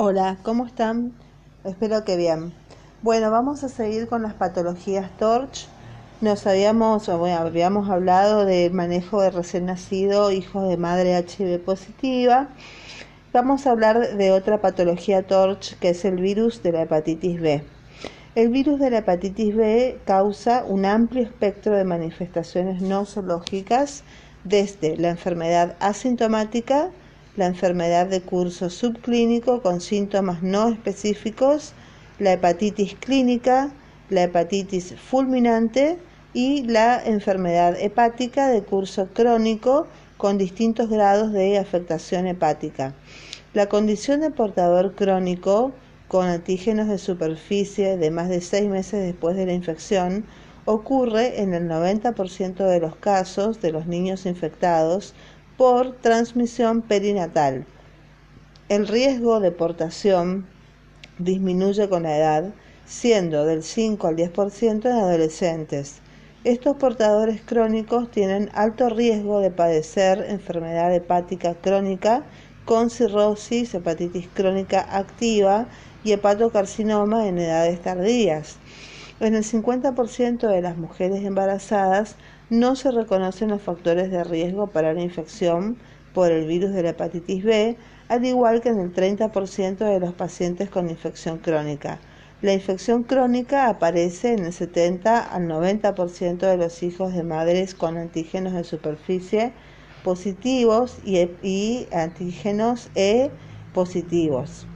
Hola, ¿cómo están? Espero que bien. Bueno, vamos a seguir con las patologías TORCH. Nos habíamos, habíamos hablado del manejo de recién nacido, hijos de madre HIV positiva. Vamos a hablar de otra patología TORCH que es el virus de la hepatitis B. El virus de la hepatitis B causa un amplio espectro de manifestaciones no zoológicas desde la enfermedad asintomática, la enfermedad de curso subclínico con síntomas no específicos, la hepatitis clínica, la hepatitis fulminante y la enfermedad hepática de curso crónico con distintos grados de afectación hepática. La condición de portador crónico con antígenos de superficie de más de seis meses después de la infección ocurre en el 90% de los casos de los niños infectados por transmisión perinatal. El riesgo de portación disminuye con la edad, siendo del 5 al 10% en adolescentes. Estos portadores crónicos tienen alto riesgo de padecer enfermedad hepática crónica con cirrosis, hepatitis crónica activa y hepatocarcinoma en edades tardías. En el 50% de las mujeres embarazadas no se reconocen los factores de riesgo para la infección por el virus de la hepatitis B, al igual que en el 30% de los pacientes con infección crónica. La infección crónica aparece en el 70 al 90% de los hijos de madres con antígenos de superficie positivos y, antígenos E positivos.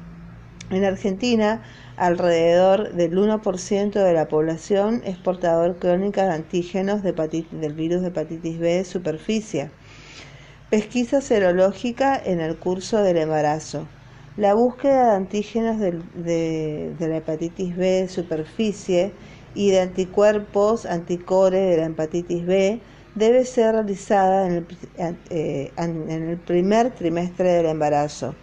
En Argentina, alrededor del 1% de la población es portador crónica de antígenos del virus de hepatitis B de superficie. Pesquisa serológica en el curso del embarazo. La búsqueda de antígenos de, la hepatitis B de superficie y de anticuerpos anticore de la hepatitis B debe ser realizada en el eh, primer trimestre del embarazo.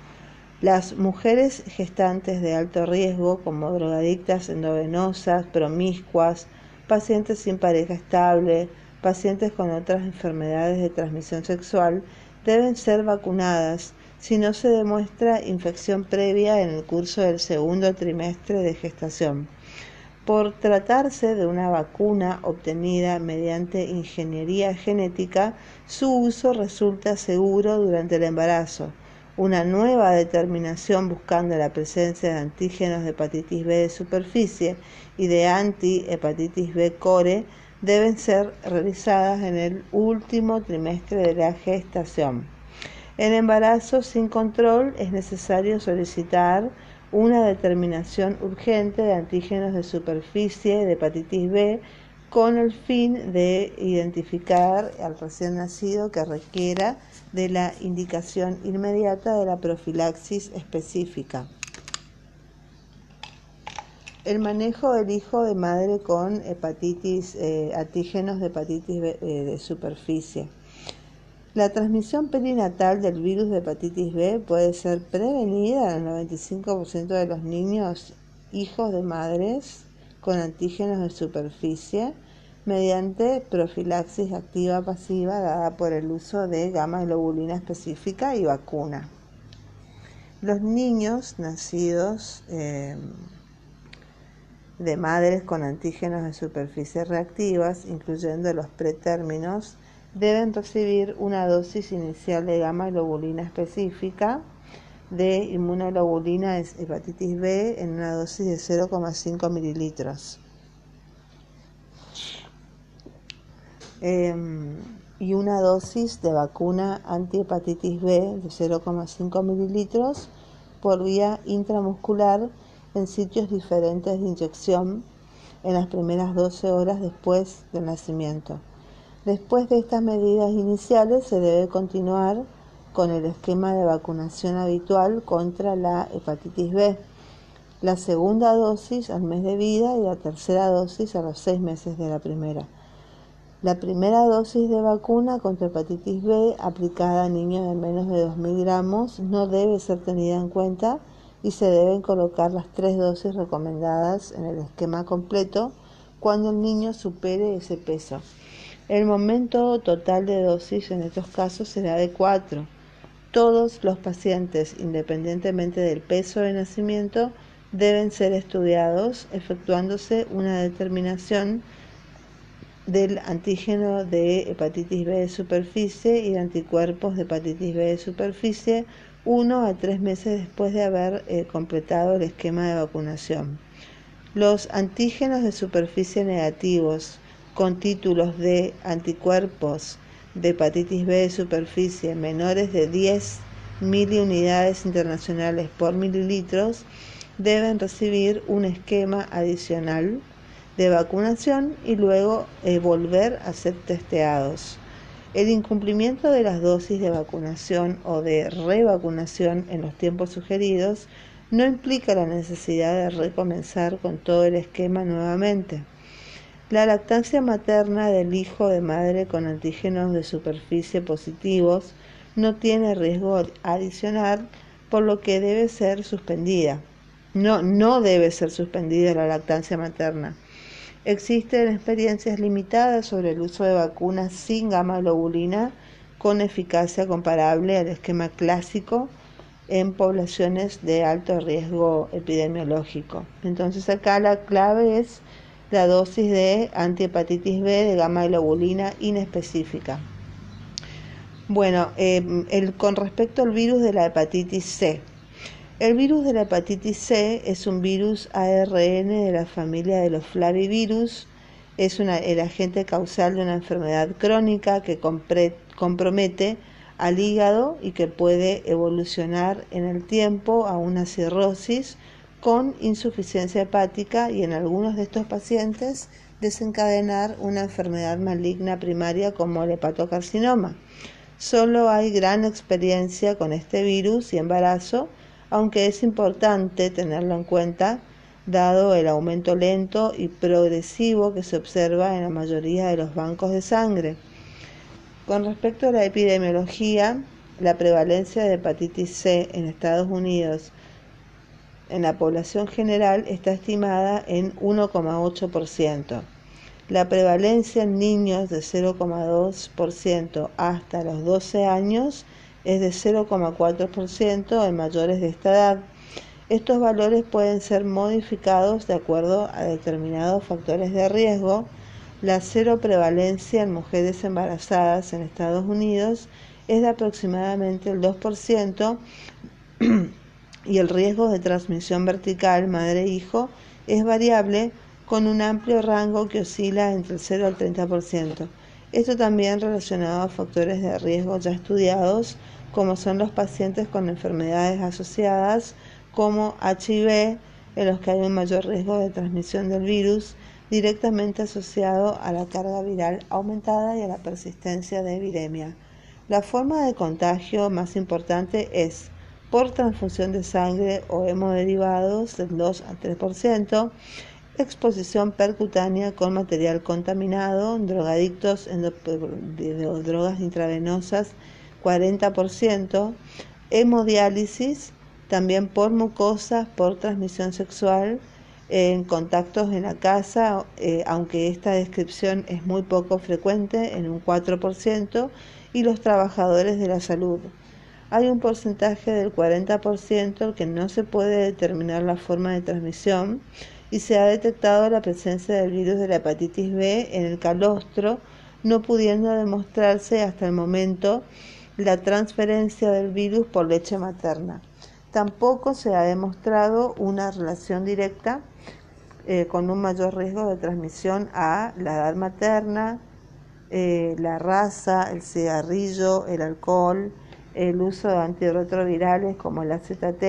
Las mujeres gestantes de alto riesgo, como drogadictas endovenosas, promiscuas, pacientes sin pareja estable, pacientes con otras enfermedades de transmisión sexual, deben ser vacunadas si no se demuestra infección previa en el curso del segundo trimestre de gestación. Por tratarse de una vacuna obtenida mediante ingeniería genética, su uso resulta seguro durante el embarazo una nueva determinación buscando la presencia de antígenos de hepatitis B de superficie y de anti-hepatitis B core deben ser realizadas en el último trimestre de la gestación. En embarazo sin control es necesario solicitar una determinación urgente de antígenos de superficie de hepatitis B con el fin de identificar al recién nacido que requiera de la indicación inmediata de la profilaxis específica. El manejo del hijo de madre con hepatitis, eh, antígenos de hepatitis B, eh, de superficie. La transmisión perinatal del virus de hepatitis B puede ser prevenida en el 95% de los niños hijos de madres con antígenos de superficie mediante profilaxis activa pasiva dada por el uso de gamma globulina específica y vacuna. Los niños nacidos eh, de madres con antígenos de superficie reactivas, incluyendo los pretérminos, deben recibir una dosis inicial de gamma globulina específica de inmunoglobulina hepatitis B en una dosis de 0,5 mililitros. Em, y una dosis de vacuna antihepatitis B de 0,5 mililitros por vía intramuscular en sitios diferentes de inyección en las primeras 12 horas después del nacimiento. Después de estas medidas iniciales se debe continuar con el esquema de vacunación habitual contra la hepatitis B. La segunda dosis al mes de vida y la tercera dosis a los seis meses de la primera. La primera dosis de vacuna contra hepatitis B aplicada a niños de menos de 2.000 gramos no debe ser tenida en cuenta y se deben colocar las tres dosis recomendadas en el esquema completo cuando el niño supere ese peso. El momento total de dosis en estos casos será de 4, Todos los pacientes, independientemente del peso de nacimiento, deben ser estudiados efectuándose una determinación del antígeno de hepatitis B de superficie y anticuerpos de hepatitis B de superficie uno a tres meses después de haber eh, completado el esquema de vacunación. Los antígenos de superficie negativos con títulos de anticuerpos de hepatitis B de superficie menores de 10 miliunidades internacionales por mililitros deben recibir un esquema adicional de vacunación y luego eh, volver a ser testeados. El incumplimiento de las dosis de vacunación o de revacunación en los tiempos sugeridos no implica la necesidad de recomenzar con todo el esquema nuevamente. La lactancia materna del hijo de madre con antígenos de superficie positivos no tiene riesgo adicional, por lo que debe ser suspendida. No, no debe ser suspendida la lactancia materna. Existen experiencias limitadas sobre el uso de vacunas sin gamma globulina con eficacia comparable al esquema clásico en poblaciones de alto riesgo epidemiológico. Entonces acá la clave es la dosis de antihepatitis B de gamma globulina inespecífica. Bueno, eh, el, con respecto al virus de la hepatitis C, el virus de la hepatitis C es un virus ARN de la familia de los flavivirus. Es el agente causal de una enfermedad crónica que compromete al hígado y que puede evolucionar en el tiempo a una cirrosis con insuficiencia hepática y en algunos de estos pacientes desencadenar una enfermedad maligna primaria como el hepatocarcinoma. Solo hay gran experiencia con este virus y embarazo aunque es importante tenerlo en cuenta dado el aumento lento y progresivo que se observa en la mayoría de los bancos de sangre. Con respecto a la epidemiología, la prevalencia de hepatitis C en Estados Unidos en la población general está estimada en 1,8%. La prevalencia en niños de 0,2% hasta los 12 años es de 0,4% en mayores de esta edad. Estos valores pueden ser modificados de acuerdo a determinados factores de riesgo. La cero prevalencia en mujeres embarazadas en Estados Unidos es de aproximadamente el 2% y el riesgo de transmisión vertical madre-hijo es variable con un amplio rango que oscila entre el 0 al 30%. Esto también relacionado a factores de riesgo ya estudiados, como son los pacientes con enfermedades asociadas como HIV, en los que hay un mayor riesgo de transmisión del virus directamente asociado a la carga viral aumentada y a la persistencia de viremia. La forma de contagio más importante es por transfusión de sangre o hemoderivados del 2 al 3%, exposición percutánea con material contaminado, drogadictos drogas intravenosas 40%, hemodiálisis, también por mucosas, por transmisión sexual, en contactos en la casa, eh, aunque esta descripción es muy poco frecuente, en un 4%, y los trabajadores de la salud. Hay un porcentaje del 40% que no se puede determinar la forma de transmisión y se ha detectado la presencia del virus de la hepatitis B en el calostro, no pudiendo demostrarse hasta el momento la transferencia del virus por leche materna. Tampoco se ha demostrado una relación directa eh, con un mayor riesgo de transmisión a la edad materna, eh, la raza, el cigarrillo, el alcohol, el uso de antirretrovirales como el AZT,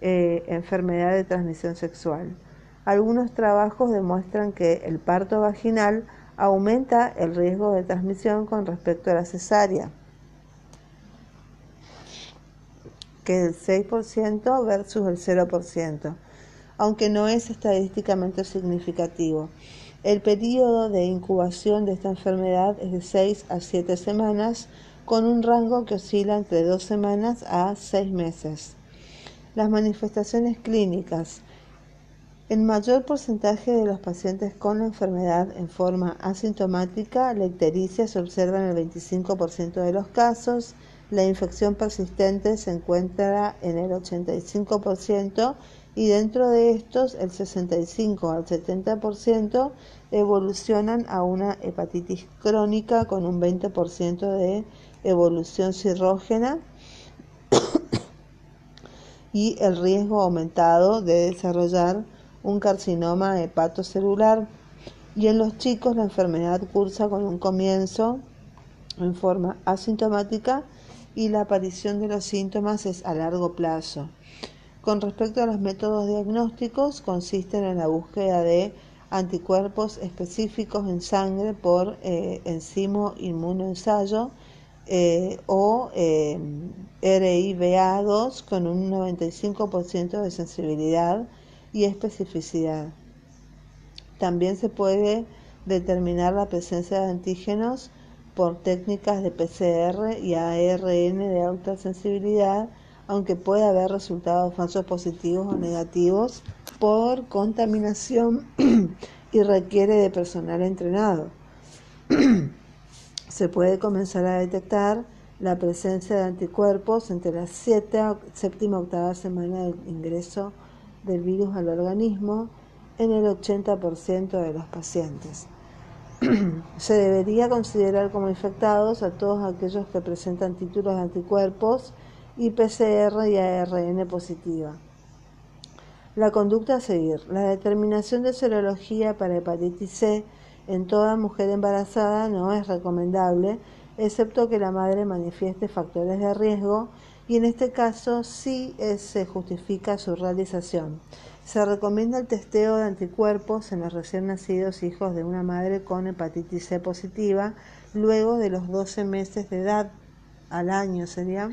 eh, enfermedad de transmisión sexual. Algunos trabajos demuestran que el parto vaginal aumenta el riesgo de transmisión con respecto a la cesárea, que el 6% versus el 0%, aunque no es estadísticamente significativo. El periodo de incubación de esta enfermedad es de 6 a 7 semanas, con un rango que oscila entre 2 semanas a 6 meses. Las manifestaciones clínicas el mayor porcentaje de los pacientes con la enfermedad en forma asintomática, la ictericia se observa en el 25% de los casos, La infección persistente se encuentra en el 85% y dentro de estos el 65 al 70% evolucionan a una hepatitis crónica con un 20% de evolución cirrógena y el riesgo aumentado de desarrollar un carcinoma hepatocelular. Y en los chicos la enfermedad cursa con un comienzo en forma asintomática y la aparición de los síntomas es a largo plazo. Con respecto a los métodos diagnósticos, consisten en la búsqueda de anticuerpos específicos en sangre por eh, enzimo inmunoensayo eh, o eh, RIBA2 con un 95% de sensibilidad y especificidad. También se puede determinar la presencia de antígenos por técnicas de PCR y ARN de alta sensibilidad, aunque puede haber resultados falsos positivos o negativos por contaminación y requiere de personal entrenado. se puede comenzar a detectar la presencia de anticuerpos entre la séptima y octava semana del ingreso del virus al organismo en el 80% de los pacientes. Se debería considerar como infectados a todos aquellos que presentan títulos de anticuerpos y PCR y ARN positiva. La conducta a seguir. La determinación de serología para hepatitis C en toda mujer embarazada no es recomendable, excepto que la madre manifieste factores de riesgo y en este caso sí se justifica su realización. Se recomienda el testeo de anticuerpos en los recién nacidos hijos de una madre con hepatitis C positiva luego de los 12 meses de edad al año sería,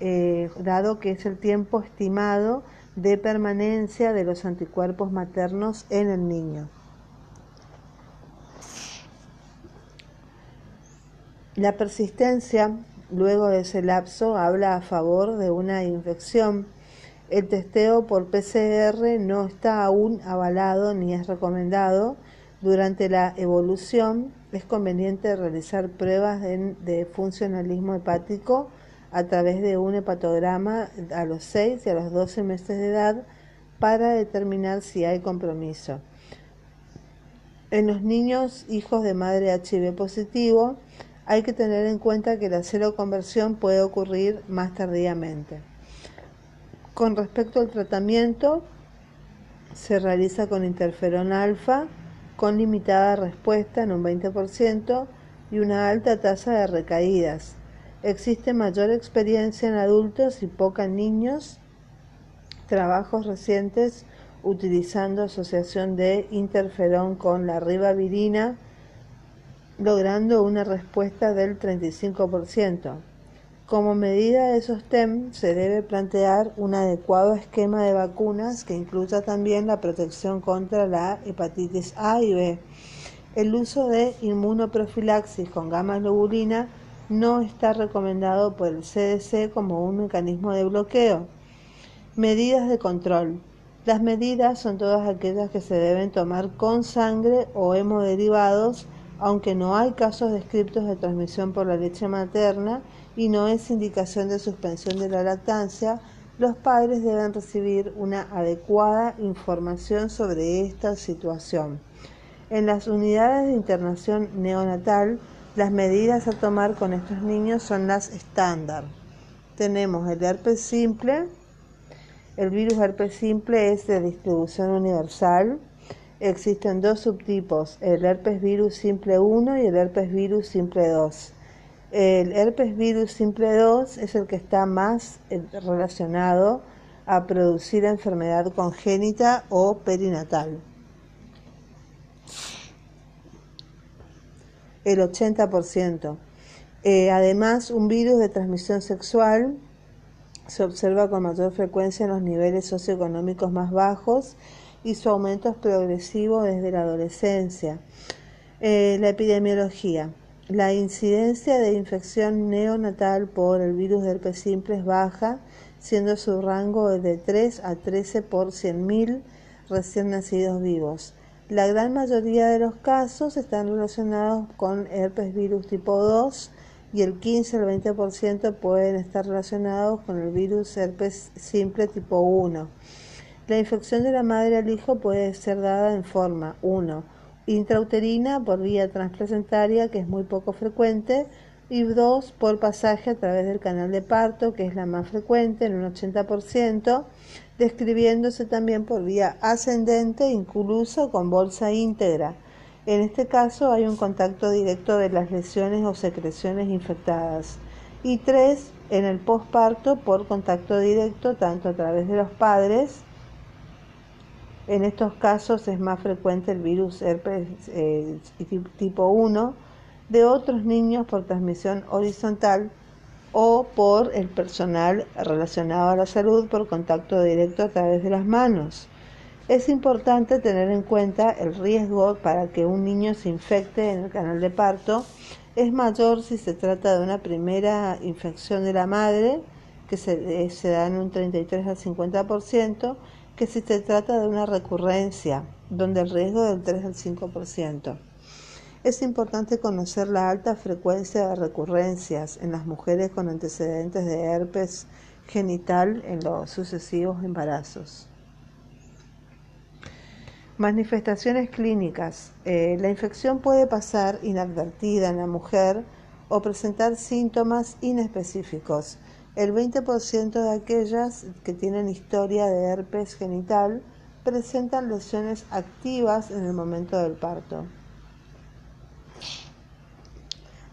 eh, dado que es el tiempo estimado de permanencia de los anticuerpos maternos en el niño. La persistencia luego de ese lapso habla a favor de una infección. El testeo por PCR no está aún avalado ni es recomendado. Durante la evolución es conveniente realizar pruebas de, funcionalismo hepático a través de un hepatograma a los 6 y a los 12 meses de edad para determinar si hay compromiso. En los niños hijos de madre HIV positivo, hay que tener en cuenta que la seroconversión puede ocurrir más tardíamente. Con respecto al tratamiento, se realiza con interferón alfa con limitada respuesta en un 20% y una alta tasa de recaídas. Existe mayor experiencia en adultos y poca en niños. Trabajos recientes utilizando asociación de interferón con la ribavirina logrando una respuesta del 35%. Como medida de sostén, se debe plantear un adecuado esquema de vacunas que incluya también la protección contra la hepatitis A y B. El uso de inmunoprofilaxis con gamma globulina no está recomendado por el CDC como un mecanismo de bloqueo. Medidas de control. Las medidas son todas aquellas que se deben tomar con sangre o hemoderivados aunque no hay casos descritos de transmisión por la leche materna y no es indicación de suspensión de la lactancia, los padres deben recibir una adecuada información sobre esta situación. En las unidades de internación neonatal, las medidas a tomar con estos niños son las estándar. Tenemos el herpes simple, el virus herpes simple es de distribución universal, existen dos subtipos, el herpes virus simple 1 y el herpes virus simple 2. El herpes virus simple 2 es el que está más eh, relacionado a producir enfermedad congénita o perinatal. El 80%. Eh, además, un virus de transmisión sexual se observa con mayor frecuencia en los niveles socioeconómicos más bajos y su aumento es progresivo desde la adolescencia. Eh, la epidemiología. La incidencia de infección neonatal por el virus del herpes simple es baja, siendo su rango de 3 a 13 por 100.000 recién nacidos vivos. La gran mayoría de los casos están relacionados con herpes virus tipo 2 y el 15 al 20% pueden estar relacionados con el virus herpes simple tipo 1. La infección de la madre al hijo puede ser dada en forma 1. intrauterina por vía transplacentaria, que es muy poco frecuente, y 2. por pasaje a través del canal de parto, que es la más frecuente en un 80%, describiéndose también por vía ascendente, incluso con bolsa íntegra. En este caso hay un contacto directo de las lesiones o secreciones infectadas. Y tres, en el posparto por contacto directo tanto a través de los padres. En estos casos es más frecuente el virus herpes eh, tipo 1 de otros niños por transmisión horizontal o por el personal relacionado a la salud por contacto directo a través de las manos. Es importante tener en cuenta el riesgo para que un niño se infecte en el canal de parto. Es mayor si se trata de una primera infección de la madre, que se, eh, da en un 33 al 50%, que si se trata de una recurrencia, donde el riesgo es del 3 al 5%. Es importante conocer la alta frecuencia de recurrencias en las mujeres con antecedentes de herpes genital en los sucesivos embarazos. Manifestaciones clínicas. Eh, la infección puede pasar inadvertida en la mujer o presentar síntomas inespecíficos. El 20% de aquellas que tienen historia de herpes genital presentan lesiones activas en el momento del parto.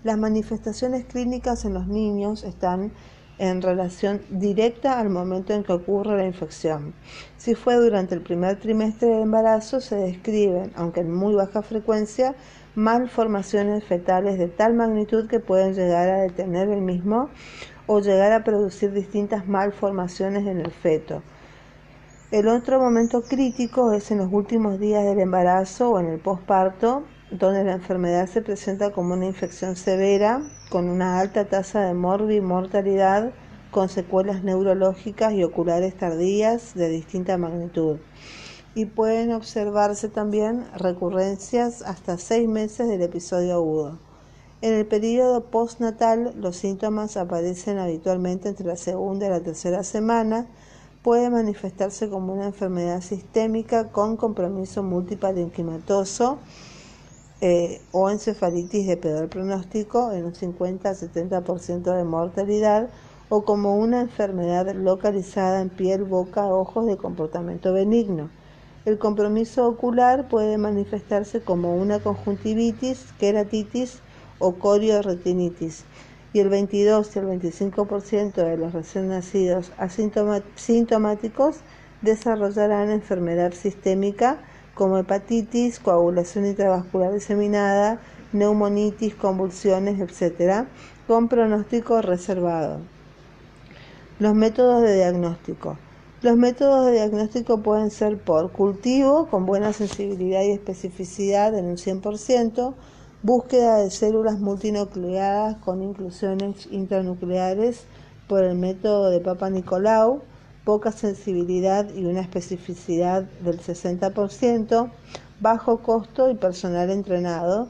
Las manifestaciones clínicas en los niños están en relación directa al momento en que ocurre la infección. Si fue durante el primer trimestre del embarazo, se describen, aunque en muy baja frecuencia, malformaciones fetales de tal magnitud que pueden llegar a detener el mismo o llegar a producir distintas malformaciones en el feto. El otro momento crítico es en los últimos días del embarazo o en el posparto, donde la enfermedad se presenta como una infección severa, con una alta tasa de mortalidad, con secuelas neurológicas y oculares tardías de distinta magnitud. Y pueden observarse también recurrencias hasta seis meses del episodio agudo. En el periodo postnatal, los síntomas aparecen habitualmente entre la segunda y la tercera semana. Puede manifestarse como una enfermedad sistémica con compromiso multiparenquimatoso eh, o encefalitis de peor pronóstico en un 50-70% de mortalidad o como una enfermedad localizada en piel, boca, ojos de comportamiento benigno. El compromiso ocular puede manifestarse como una conjuntivitis, queratitis o corioretinitis y el 22 y el 25% de los recién nacidos asintomáticos desarrollarán enfermedad sistémica como hepatitis, coagulación intravascular diseminada, neumonitis, convulsiones, etc., con pronóstico reservado. Los métodos de diagnóstico. Los métodos de diagnóstico pueden ser por cultivo, con buena sensibilidad y especificidad en un 100%, búsqueda de células multinucleadas con inclusiones intranucleares por el método de Papa Nicolau, poca sensibilidad y una especificidad del 60%, bajo costo y personal entrenado,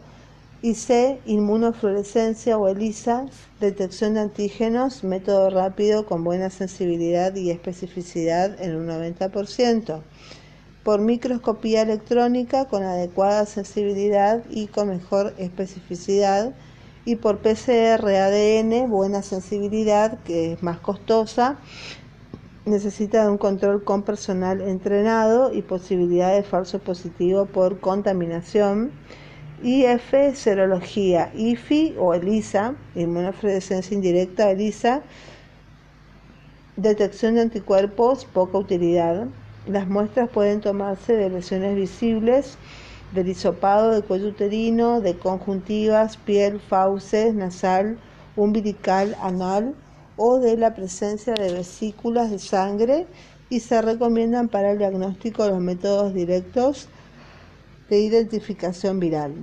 y C, inmunofluorescencia o ELISA, detección de antígenos, método rápido con buena sensibilidad y especificidad en un 90%, por microscopía electrónica con adecuada sensibilidad y con mejor especificidad, y por PCR ADN, buena sensibilidad, que es más costosa, necesita de un control con personal entrenado y posibilidad de falso positivo por contaminación. IF, serología, IFI o ELISA, inmunofluorescencia indirecta, ELISA, detección de anticuerpos, poca utilidad. Las muestras pueden tomarse de lesiones visibles, del hisopado de cuello uterino, de conjuntivas, piel, fauces, nasal, umbilical, anal o de la presencia de vesículas de sangre y se recomiendan para el diagnóstico los métodos directos de identificación viral.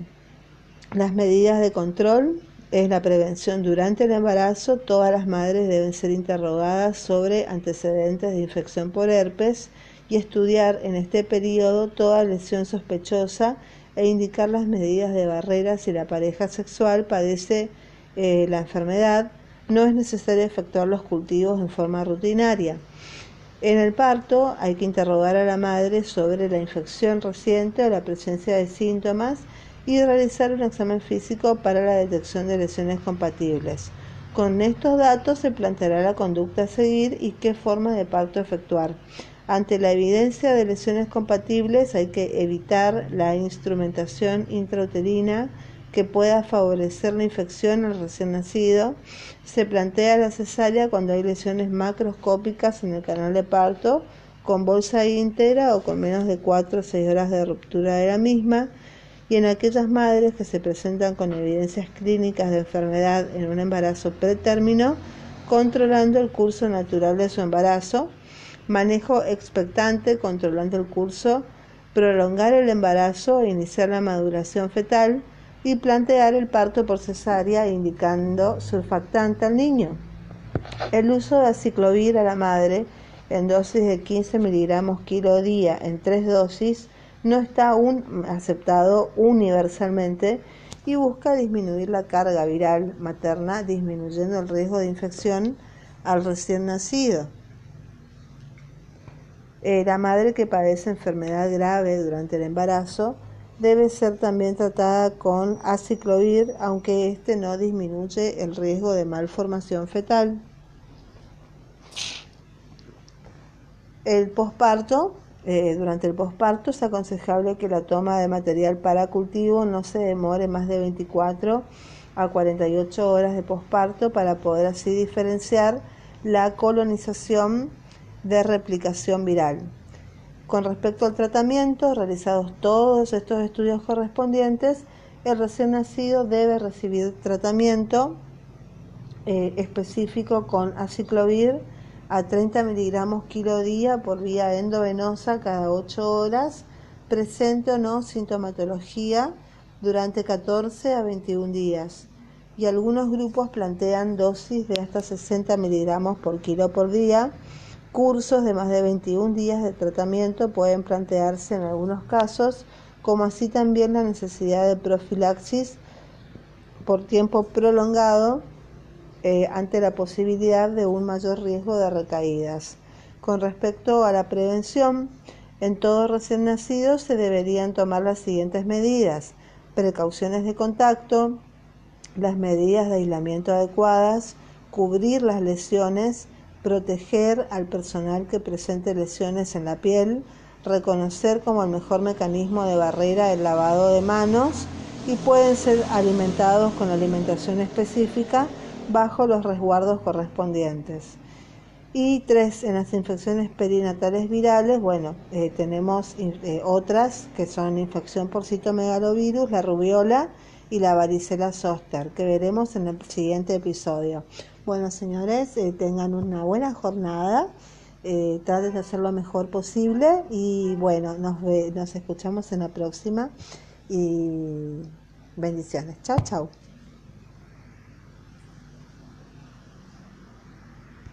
Las medidas de control es la prevención durante el embarazo. Todas las madres deben ser interrogadas sobre antecedentes de infección por herpes y estudiar en este periodo toda lesión sospechosa e indicar las medidas de barrera si la pareja sexual padece eh, la enfermedad, no es necesario efectuar los cultivos en forma rutinaria. En el parto hay que interrogar a la madre sobre la infección reciente o la presencia de síntomas y realizar un examen físico para la detección de lesiones compatibles. Con estos datos se planteará la conducta a seguir y qué forma de parto efectuar. Ante la evidencia de lesiones compatibles hay que evitar la instrumentación intrauterina que pueda favorecer la infección al recién nacido. Se plantea la cesárea cuando hay lesiones macroscópicas en el canal de parto con bolsa íntegra o con menos de 4 o 6 horas de ruptura de la misma y en aquellas madres que se presentan con evidencias clínicas de enfermedad en un embarazo pretérmino, controlando el curso natural de su embarazo, manejo expectante controlando el curso, prolongar el embarazo iniciar la maduración fetal y plantear el parto por cesárea indicando surfactante al niño. El uso de aciclovir a la madre en dosis de 15 miligramos kilo día en tres dosis no está aún aceptado universalmente y busca disminuir la carga viral materna, disminuyendo el riesgo de infección al recién nacido. Eh, la madre que padece enfermedad grave durante el embarazo debe ser también tratada con aciclovir, aunque este no disminuye el riesgo de malformación fetal. El posparto eh, durante el posparto es aconsejable que la toma de material para cultivo no se demore más de 24 a 48 horas de posparto para poder así diferenciar la colonización de replicación viral. Con respecto al tratamiento, realizados todos estos estudios correspondientes, el recién nacido debe recibir tratamiento eh, específico con aciclovir a 30 miligramos kilo día por vía endovenosa cada 8 horas, presente o no sintomatología durante 14 a 21 días. Y algunos grupos plantean dosis de hasta 60 miligramos por kilo por día. Cursos de más de 21 días de tratamiento pueden plantearse en algunos casos, como así también la necesidad de profilaxis por tiempo prolongado eh, ante la posibilidad de un mayor riesgo de recaídas. Con respecto a la prevención, en todo recién nacido se deberían tomar las siguientes medidas. Precauciones de contacto, las medidas de aislamiento adecuadas, cubrir las lesiones, proteger al personal que presente lesiones en la piel, reconocer como el mejor mecanismo de barrera el lavado de manos y pueden ser alimentados con alimentación específica bajo los resguardos correspondientes. Y tres, en las infecciones perinatales virales, bueno, eh, tenemos eh, otras que son infección por citomegalovirus, la rubiola y la varicela zoster, que veremos en el siguiente episodio. Bueno, señores, eh, tengan una buena jornada, traten de hacer lo mejor posible y bueno, nos, nos escuchamos en la próxima y bendiciones. Chao, chao.